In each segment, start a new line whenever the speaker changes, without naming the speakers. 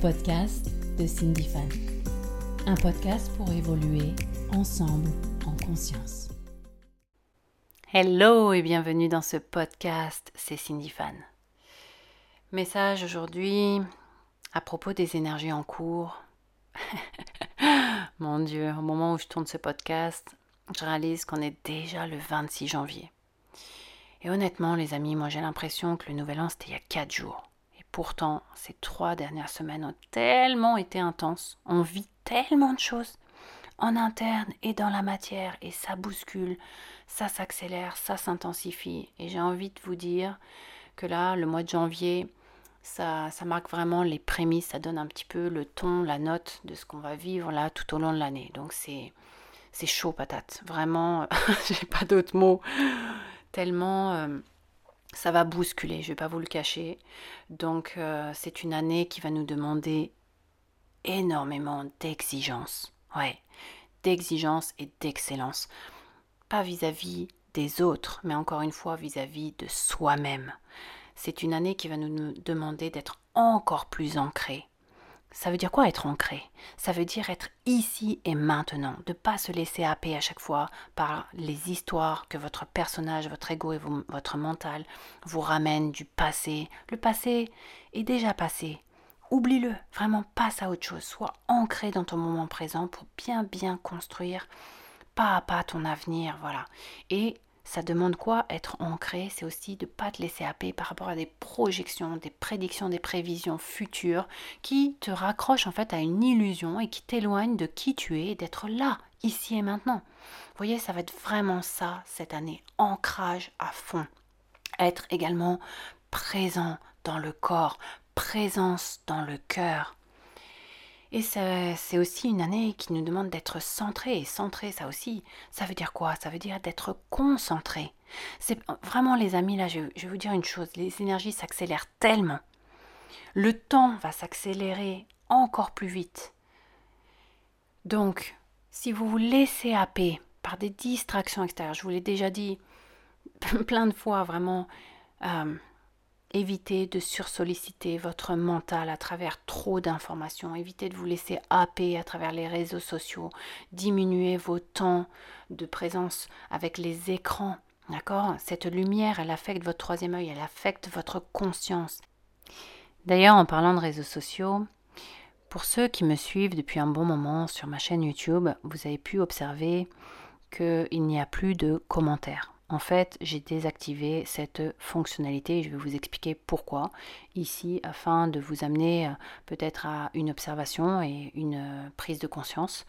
podcasts de Cindy Fan. Un podcast pour évoluer ensemble en conscience.
Hello et bienvenue dans ce podcast, c'est Cindy Fan. Message aujourd'hui à propos des énergies en cours. Mon Dieu, au moment où je tourne ce podcast, je réalise qu'on est déjà le 26 janvier. Et honnêtement, les amis, moi j'ai l'impression que le nouvel an c'était il y a 4 jours. Pourtant, ces trois dernières semaines ont tellement été intenses. On vit tellement de choses en interne et dans la matière. Et ça bouscule, ça s'accélère, ça s'intensifie. Et j'ai envie de vous dire que là, le mois de janvier, ça, ça marque vraiment les prémices, ça donne un petit peu le ton, la note de ce qu'on va vivre là tout au long de l'année. Donc c'est c'est chaud patate. Vraiment, j'ai pas d'autres mots tellement euh, ça va bousculer, je ne vais pas vous le cacher. Donc euh, c'est une année qui va nous demander énormément d'exigence. Ouais, d'exigence et d'excellence. Pas vis-à-vis des autres, mais encore une fois vis-à-vis -vis de soi-même. C'est une année qui va nous demander d'être encore plus ancré, ça veut dire quoi être ancré? Ça veut dire être ici et maintenant, de ne pas se laisser happer à chaque fois par les histoires que votre personnage, votre ego et votre mental vous ramènent du passé. Le passé est déjà passé. Oublie-le, vraiment passe à autre chose. Sois ancré dans ton moment présent pour bien bien construire pas à pas ton avenir, voilà. Et ça demande quoi Être ancré, c'est aussi de ne pas te laisser happer par rapport à des projections, des prédictions, des prévisions futures qui te raccrochent en fait à une illusion et qui t'éloignent de qui tu es, d'être là, ici et maintenant. Vous voyez, ça va être vraiment ça cette année, ancrage à fond. Être également présent dans le corps, présence dans le cœur. Et c'est aussi une année qui nous demande d'être centré. Et centré, ça aussi, ça veut dire quoi? Ça veut dire d'être concentré. C'est vraiment les amis, là, je, vais vous dire une chose, les énergies s'accélèrent tellement. Le temps va s'accélérer encore plus vite. Donc, si vous vous laissez happer par des distractions extérieures, je vous l'ai déjà dit plein de fois, vraiment, euh, Évitez de sursolliciter votre mental à travers trop d'informations. Évitez de vous laisser happer à travers les réseaux sociaux. Diminuez vos temps de présence avec les écrans. D'accord? Cette lumière, elle affecte votre troisième œil, elle affecte votre conscience. D'ailleurs, en parlant de réseaux sociaux, pour ceux qui me suivent depuis un bon moment sur ma chaîne YouTube, vous avez pu observer qu'il n'y a plus de commentaires. En fait, j'ai désactivé cette fonctionnalité et je vais vous expliquer pourquoi ici afin de vous amener euh, peut-être à une observation et une euh, prise de conscience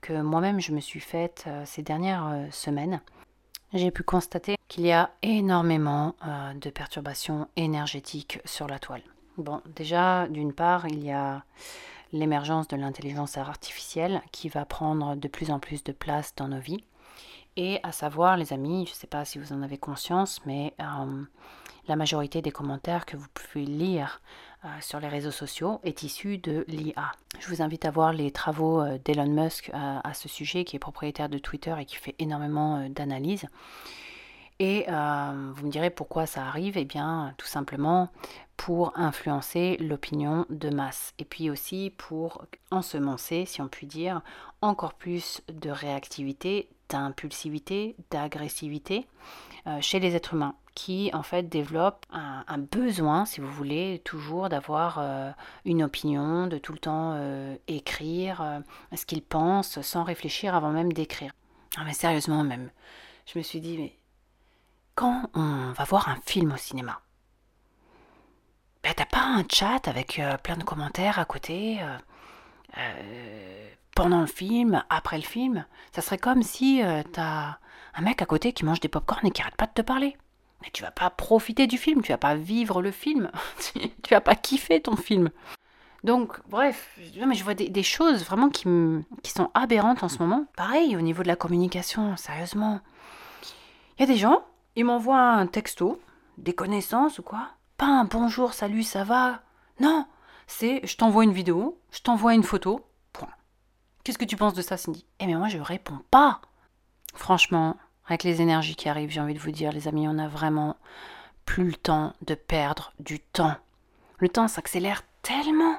que moi-même je me suis faite euh, ces dernières semaines. J'ai pu constater qu'il y a énormément de perturbations énergétiques sur la toile. Bon, déjà, d'une part, il y a l'émergence de l'intelligence artificielle qui va prendre de plus en plus de place dans nos vies. Et à savoir, les amis, je ne sais pas si vous en avez conscience, mais euh, la majorité des commentaires que vous pouvez lire euh, sur les réseaux sociaux est issue de l'IA. Je vous invite à voir les travaux euh, d'Elon Musk à ce sujet, qui est propriétaire de Twitter et qui fait énormément d'analyses. Et vous me direz pourquoi ça arrive Eh bien, tout simplement pour influencer l'opinion de masse. Et puis aussi pour ensemencer, si on peut dire, encore plus de réactivité, d'impulsivité, d'agressivité euh, chez les êtres humains qui en fait développent un, besoin, si vous voulez, toujours d'avoir euh, une opinion, de tout le temps euh, écrire ce qu'ils pensent sans réfléchir avant même d'écrire. Ah mais sérieusement même, je me suis dit, mais quand on va voir un film au cinéma, ben t'as pas un chat avec plein de commentaires à côté pendant le film, après le film. Ça serait comme si euh, t'as un mec à côté qui mange des pop et qui arrête pas de te parler. Mais tu vas pas profiter du film, tu vas pas vivre le film, tu vas pas kiffer ton film. Donc, bref, mais je vois des, choses vraiment qui, qui sont aberrantes en ce moment. Pareil, au niveau de la communication, sérieusement. Il y a des gens, ils m'envoient un texto, des connaissances ou quoi. Pas un bonjour, salut, ça va? Non, c'est je t'envoie une vidéo, je t'envoie une photo, Qu'est-ce que tu penses de ça, Cindy? Eh mais moi, je réponds pas. Franchement, avec les énergies qui arrivent, j'ai envie de vous dire, les amis, on a vraiment plus le temps de perdre du temps. Le temps s'accélère tellement.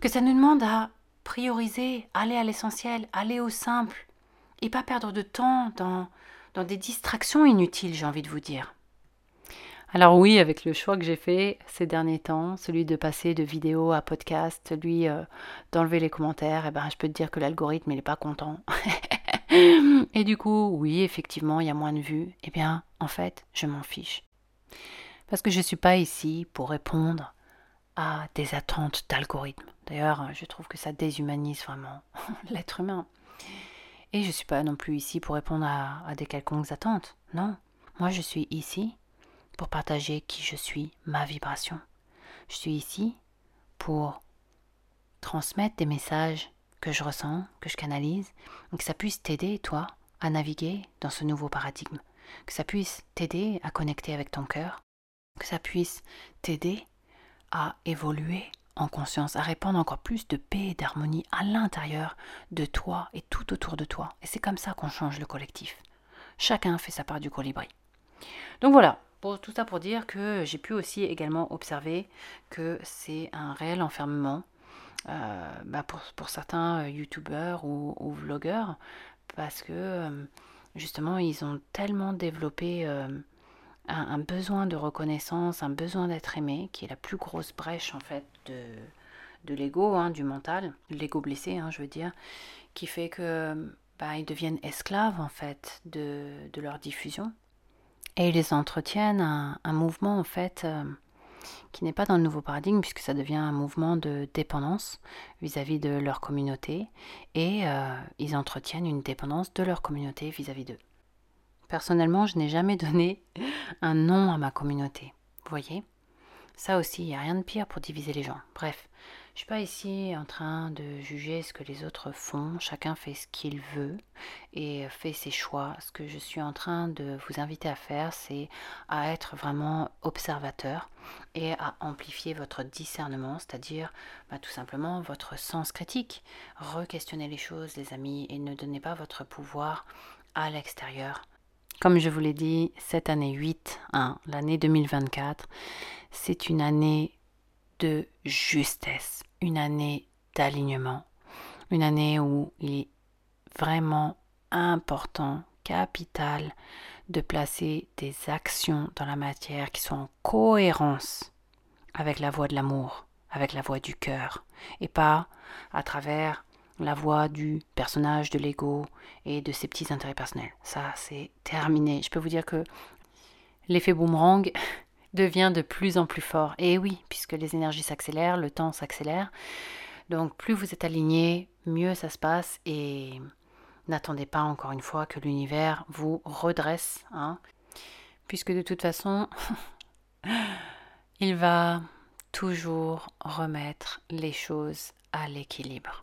que ça nous demande à prioriser, aller à l'essentiel, aller au simple, et pas perdre de temps dans, dans des distractions inutiles, j'ai envie de vous dire. Alors oui, avec le choix que j'ai fait ces derniers temps, celui de passer de vidéo à podcast, celui euh, d'enlever les commentaires, eh ben, je peux te dire que l'algorithme, n'est pas content. Et du coup, oui, effectivement, il y a moins de vues. Eh bien, en fait, je m'en fiche. Parce que je ne suis pas ici pour répondre à des attentes d'algorithme. D'ailleurs, je trouve que ça déshumanise vraiment l'être humain. Et je ne suis pas non plus ici pour répondre à des quelconques attentes. Non, moi je suis ici pour partager qui je suis, ma vibration. Je suis ici pour transmettre des messages que je ressens, que je canalise, et que ça puisse t'aider, toi, à naviguer dans ce nouveau paradigme, que ça puisse t'aider à connecter avec ton cœur, que ça puisse t'aider à évoluer en conscience, à répandre encore plus de paix et d'harmonie à l'intérieur de toi et tout autour de toi. Et c'est comme ça qu'on change le collectif. Chacun fait sa part du colibri. Donc voilà, tout ça pour dire que j'ai pu aussi également observer que c'est un réel enfermement euh, bah pour, certains euh, youtubeurs ou, vlogueurs parce que euh, justement ils ont tellement développé un, besoin de reconnaissance, un besoin d'être aimé, qui est la plus grosse brèche en fait de, l'ego, hein, du mental, l'ego blessé, hein, je veux dire, qui fait que bah, deviennent esclaves en fait de leur diffusion. Et ils entretiennent un, mouvement en fait euh, qui n'est pas dans le nouveau paradigme puisque ça devient un mouvement de dépendance vis-à-vis de leur communauté et euh, ils entretiennent une dépendance de leur communauté vis-à-vis d'eux. Personnellement, je n'ai jamais donné un nom à ma communauté. Vous voyez? Ça aussi, il n'y a rien de pire pour diviser les gens. Bref, je suis pas ici en train de juger ce que les autres font. Chacun fait ce qu'il veut et fait ses choix. Ce que je suis en train de vous inviter à faire, c'est à être vraiment observateur et à amplifier votre discernement, c'est-à-dire bah, tout simplement votre sens critique. Re-questionnez les choses, les amis, et ne donnez pas votre pouvoir à l'extérieur comme je vous l'ai dit, cette année 8, hein, l'année 2024, c'est une année de justesse, une année d'alignement, une année où il est vraiment important, capital, de placer des actions dans la matière qui sont en cohérence avec la voix de l'amour, avec la voix du cœur, et pas à travers la voix du personnage de l'ego et de ses petits intérêts personnels. Ça, c'est terminé. Je peux vous dire que l'effet boomerang devient de plus en plus fort. Et oui, puisque les énergies s'accélèrent, le temps s'accélère. Donc plus vous êtes aligné, mieux ça se passe et n'attendez pas encore une fois que l'univers vous redresse, hein, puisque de toute façon, il va toujours remettre les choses à l'équilibre.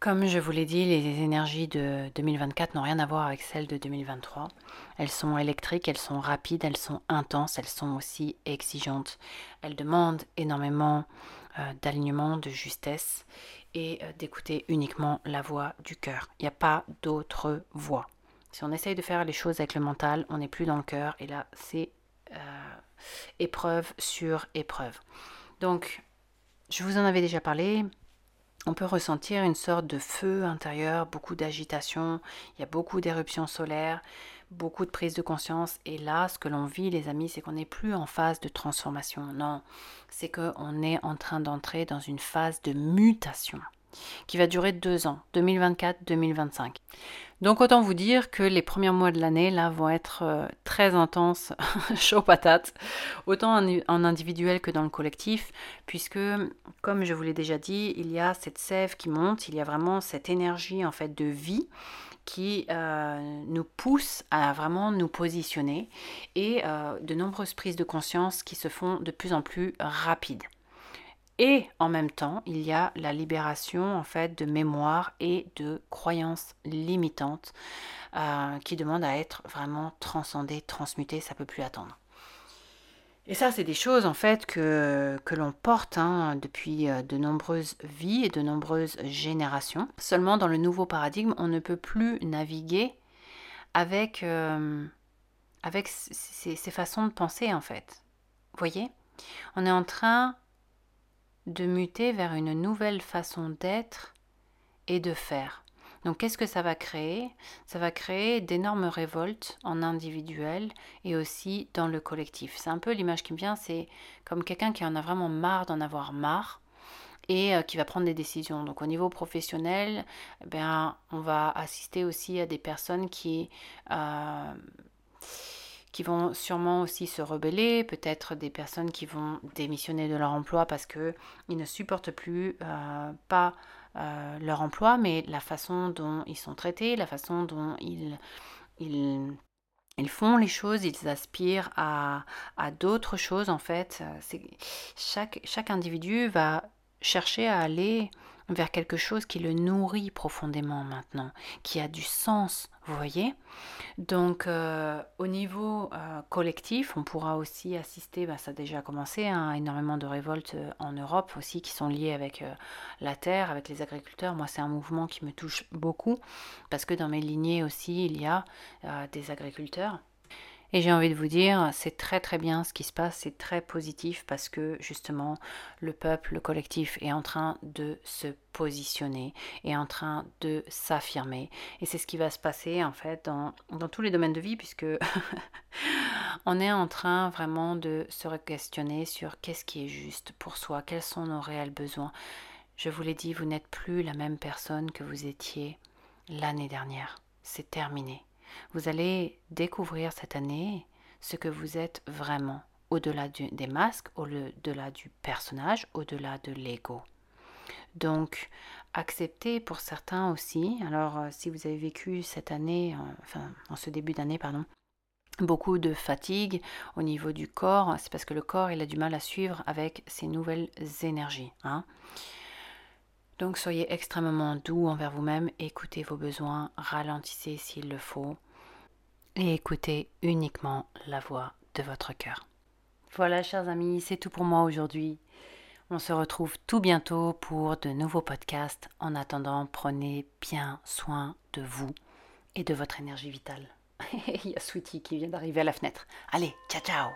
Comme je vous l'ai dit, les énergies de 2024 n'ont rien à voir avec celles de 2023. Elles sont électriques, elles sont rapides, elles sont intenses, elles sont aussi exigeantes. Elles demandent énormément euh, d'alignement, de justesse et euh, d'écouter uniquement la voix du cœur. Il n'y a pas d'autre voix. Si on essaye de faire les choses avec le mental, on n'est plus dans le cœur et là, c'est euh, épreuve sur épreuve. Donc, je vous en avais déjà parlé, on peut ressentir une sorte de feu intérieur, beaucoup d'agitation, il y a beaucoup d'éruptions solaires, beaucoup de prise de conscience. Et là, ce que l'on vit, les amis, c'est qu'on n'est plus en phase de transformation. Non, c'est qu'on est en train d'entrer dans une phase de mutation qui va durer deux ans, 2024-2025. Donc autant vous dire que les premiers mois de l'année là vont être euh, très intenses, chaud patate, autant en, individuel que dans le collectif, puisque comme je vous l'ai déjà dit, il y a cette sève qui monte, il y a vraiment cette énergie en fait de vie qui euh, nous pousse à vraiment nous positionner et euh, de nombreuses prises de conscience qui se font de plus en plus rapides. Et en même temps, il y a la libération en fait de mémoire et de croyances limitantes euh, qui demandent à être vraiment transcendées, transmutées, ça peut plus attendre. Et ça, c'est des choses en fait que, l'on porte hein, depuis euh, de nombreuses vies et de nombreuses générations. Seulement dans le nouveau paradigme, on ne peut plus naviguer avec, euh, ces façons de penser en fait. Vous voyez? On est en train de muter vers une nouvelle façon d'être et de faire. Donc qu'est-ce que ça va créer? Ça va créer d'énormes révoltes en individuel et aussi dans le collectif. C'est un peu l'image qui me vient, c'est comme quelqu'un qui en a vraiment marre d'en avoir marre et euh, qui va prendre des décisions. Donc au niveau professionnel, eh on va assister aussi à des personnes qui... Euh, qui vont sûrement aussi se rebeller, peut-être des personnes qui vont démissionner de leur emploi parce qu'ils ne supportent plus euh, pas euh, leur emploi, mais la façon dont ils sont traités, la façon dont ils, ils, ils font les choses, ils aspirent à, à d'autres choses en fait. C'est, chaque, chaque individu va chercher à aller vers quelque chose qui le nourrit profondément maintenant, qui a du sens, vous voyez Donc euh, au niveau euh, collectif, on pourra aussi assister, bah, ça a déjà commencé, hein, énormément de révoltes euh, en Europe aussi qui sont liées avec la terre, avec les agriculteurs. Moi c'est un mouvement qui me touche beaucoup parce que dans mes lignées aussi il y a des agriculteurs et j'ai envie de vous dire, c'est très très bien ce qui se passe, c'est très positif parce que justement le peuple, le collectif est en train de se positionner, est en train de s'affirmer. Et c'est ce qui va se passer en fait dans, dans tous les domaines de vie puisque on est en train vraiment de se questionner sur qu'est-ce qui est juste pour soi, quels sont nos réels besoins. Je vous l'ai dit, vous n'êtes plus la même personne que vous étiez l'année dernière. C'est terminé. Vous allez découvrir cette année ce que vous êtes vraiment, au-delà des masques, au-delà du personnage, au-delà de l'ego. Donc, acceptez pour certains aussi. Alors, euh, si vous avez vécu cette année, enfin, en ce début d'année, pardon, beaucoup de fatigue au niveau du corps, c'est parce que le corps, il a du mal à suivre avec ces nouvelles énergies. Hein. Donc soyez extrêmement doux envers vous-même, écoutez vos besoins, ralentissez s'il le faut et écoutez uniquement la voix de votre cœur. Voilà chers amis, c'est tout pour moi aujourd'hui. On se retrouve tout bientôt pour de nouveaux podcasts. En attendant, prenez bien soin de vous et de votre énergie vitale. Il y a Sweetie qui vient d'arriver à la fenêtre. Allez, ciao ciao